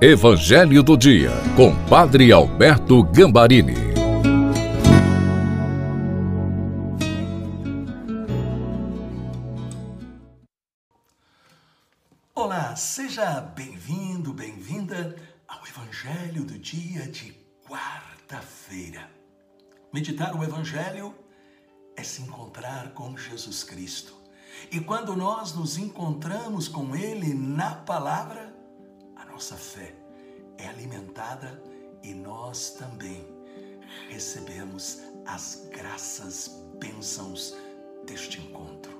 Evangelho do Dia, com Padre Alberto Gambarini. Olá, seja bem-vindo, bem-vinda ao Evangelho do Dia de quarta-feira. Meditar o Evangelho é se encontrar com Jesus Cristo. E quando nós nos encontramos com Ele na palavra, nossa fé é alimentada e nós também recebemos as graças, bênçãos deste encontro.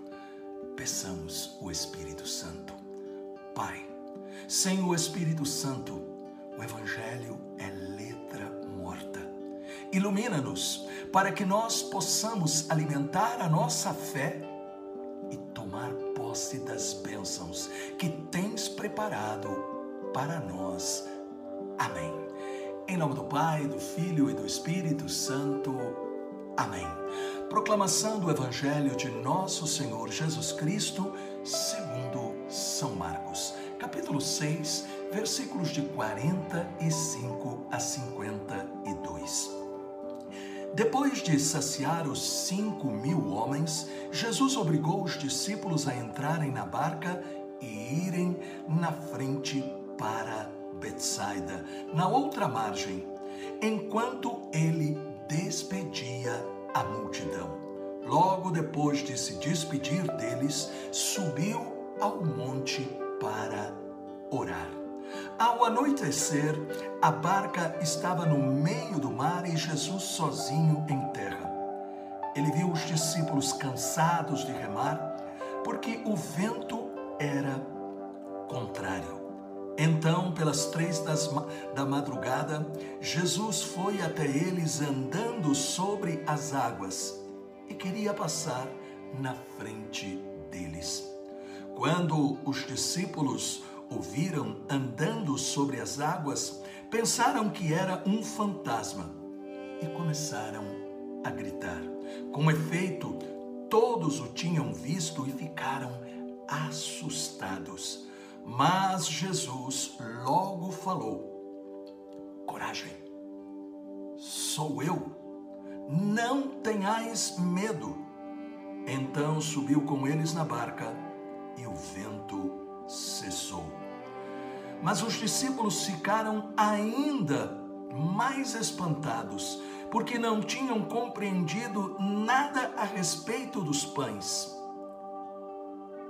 Peçamos o Espírito Santo. Pai, sem o Espírito Santo, o Evangelho é letra morta. Ilumina-nos para que nós possamos alimentar a nossa fé e tomar posse das bênçãos que tens preparado para nós. Amém. Em nome do Pai, do Filho e do Espírito Santo. Amém. Proclamação do Evangelho de Nosso Senhor Jesus Cristo, segundo São Marcos, capítulo 6, versículos de 45 a 52. Depois de saciar os cinco mil homens, Jesus obrigou os discípulos a entrarem na barca e irem na frente para Betsaida, na outra margem, enquanto ele despedia a multidão. Logo depois de se despedir deles, subiu ao monte para orar. Ao anoitecer, a barca estava no meio do mar e Jesus sozinho em terra. Ele viu os discípulos cansados de remar, porque o vento era contrário. Então, pelas três das, da madrugada, Jesus foi até eles andando sobre as águas e queria passar na frente deles. Quando os discípulos o viram andando sobre as águas, pensaram que era um fantasma e começaram a gritar. Com efeito, todos o tinham visto e ficaram assustados. Mas Jesus logo falou: Coragem, sou eu, não tenhais medo. Então subiu com eles na barca e o vento cessou. Mas os discípulos ficaram ainda mais espantados, porque não tinham compreendido nada a respeito dos pães.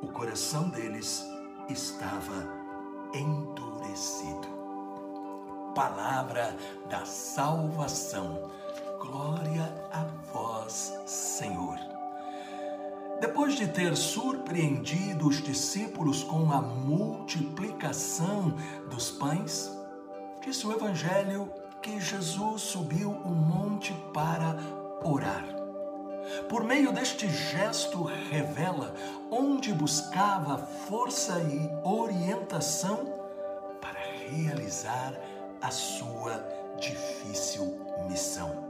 O coração deles estava endurecido. Palavra da salvação. Glória a vós, Senhor. Depois de ter surpreendido os discípulos com a multiplicação dos pães, disse o Evangelho que Jesus subiu o monte para orar. Por meio deste gesto, revela onde buscava força e orientação para realizar a sua difícil missão.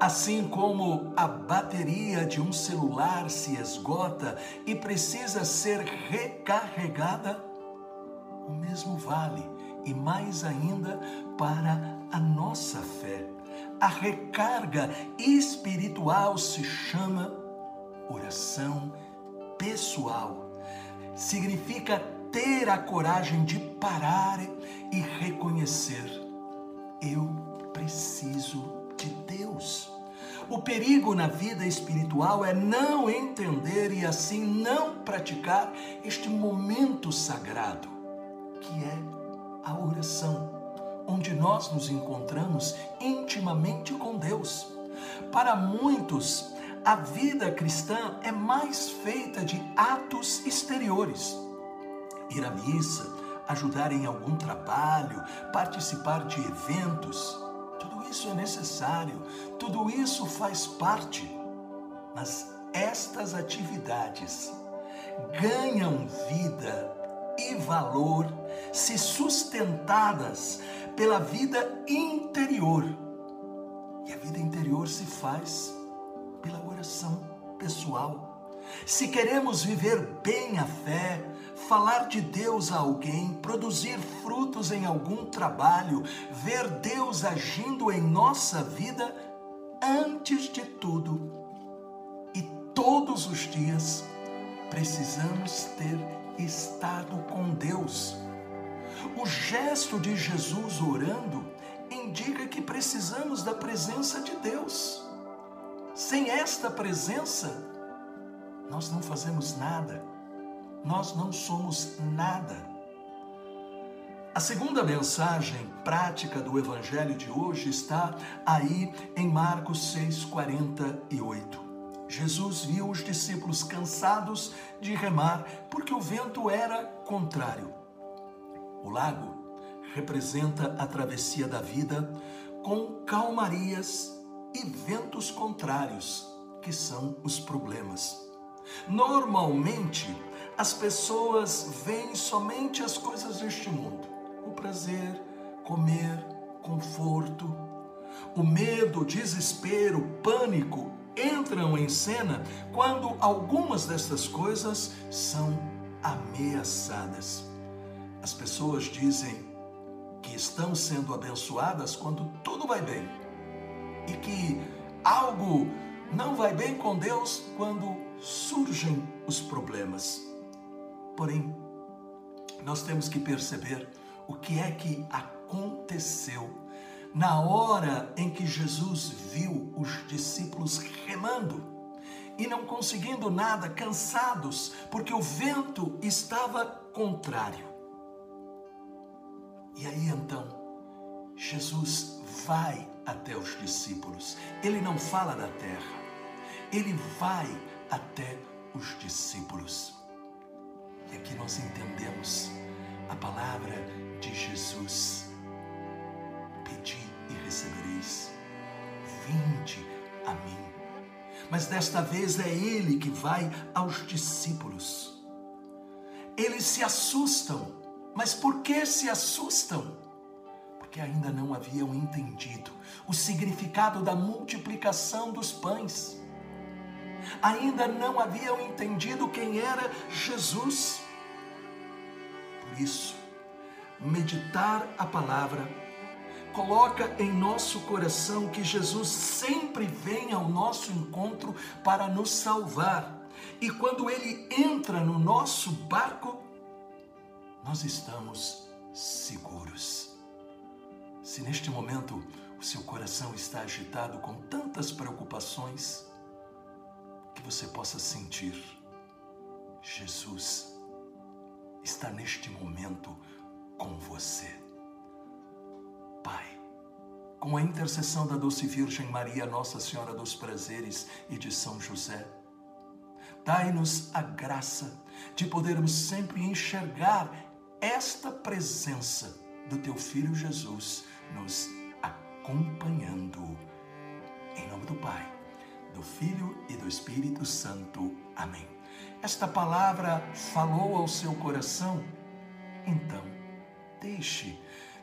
Assim como a bateria de um celular se esgota e precisa ser recarregada, o mesmo vale e mais ainda para a nossa fé a recarga espiritual se chama oração pessoal. Significa ter a coragem de parar e reconhecer: eu preciso de Deus. O perigo na vida espiritual é não entender e assim não praticar este momento sagrado, que é a oração onde nós nos encontramos intimamente com Deus. Para muitos, a vida cristã é mais feita de atos exteriores. Ir à missa, ajudar em algum trabalho, participar de eventos, tudo isso é necessário, tudo isso faz parte. Mas estas atividades ganham vida e valor se sustentadas pela vida interior. E a vida interior se faz pela oração pessoal. Se queremos viver bem a fé, falar de Deus a alguém, produzir frutos em algum trabalho, ver Deus agindo em nossa vida, antes de tudo e todos os dias, precisamos ter estado com Deus. O gesto de Jesus orando indica que precisamos da presença de Deus. Sem esta presença, nós não fazemos nada, nós não somos nada. A segunda mensagem prática do Evangelho de hoje está aí em Marcos 6,48. Jesus viu os discípulos cansados de remar porque o vento era contrário. O lago representa a travessia da vida com calmarias e ventos contrários, que são os problemas. Normalmente, as pessoas veem somente as coisas deste mundo: o prazer, comer, conforto. O medo, desespero, pânico entram em cena quando algumas dessas coisas são ameaçadas. As pessoas dizem que estão sendo abençoadas quando tudo vai bem e que algo não vai bem com Deus quando surgem os problemas. Porém, nós temos que perceber o que é que aconteceu na hora em que Jesus viu os discípulos remando e não conseguindo nada, cansados, porque o vento estava contrário. E aí então, Jesus vai até os discípulos. Ele não fala da terra, ele vai até os discípulos. E aqui nós entendemos a palavra de Jesus: Pedi e recebereis, vinde a mim. Mas desta vez é ele que vai aos discípulos. Eles se assustam, mas por que se assustam? Porque ainda não haviam entendido o significado da multiplicação dos pães ainda não haviam entendido quem era Jesus. Por isso, meditar a palavra coloca em nosso coração que Jesus sempre vem ao nosso encontro para nos salvar. E quando ele entra no nosso barco, nós estamos seguros. Se neste momento o seu coração está agitado com tantas preocupações, que você possa sentir Jesus está neste momento com você. Pai, com a intercessão da doce Virgem Maria, Nossa Senhora dos Prazeres e de São José, dai-nos a graça de podermos sempre enxergar esta presença do teu filho Jesus nos acompanhando. Em nome do Pai do Filho e do Espírito Santo. Amém. Esta palavra falou ao seu coração? Então, deixe,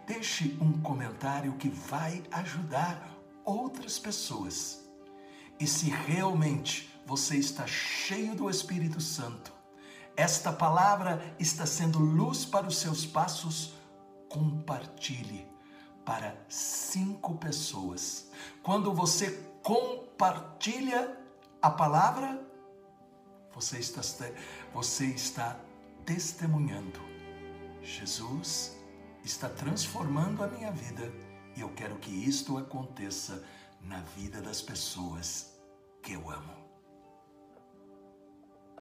deixe um comentário que vai ajudar outras pessoas. E se realmente você está cheio do Espírito Santo, esta palavra está sendo luz para os seus passos, compartilhe para cinco pessoas. Quando você compartilha a palavra, você está, você está testemunhando. Jesus está transformando a minha vida e eu quero que isto aconteça na vida das pessoas que eu amo.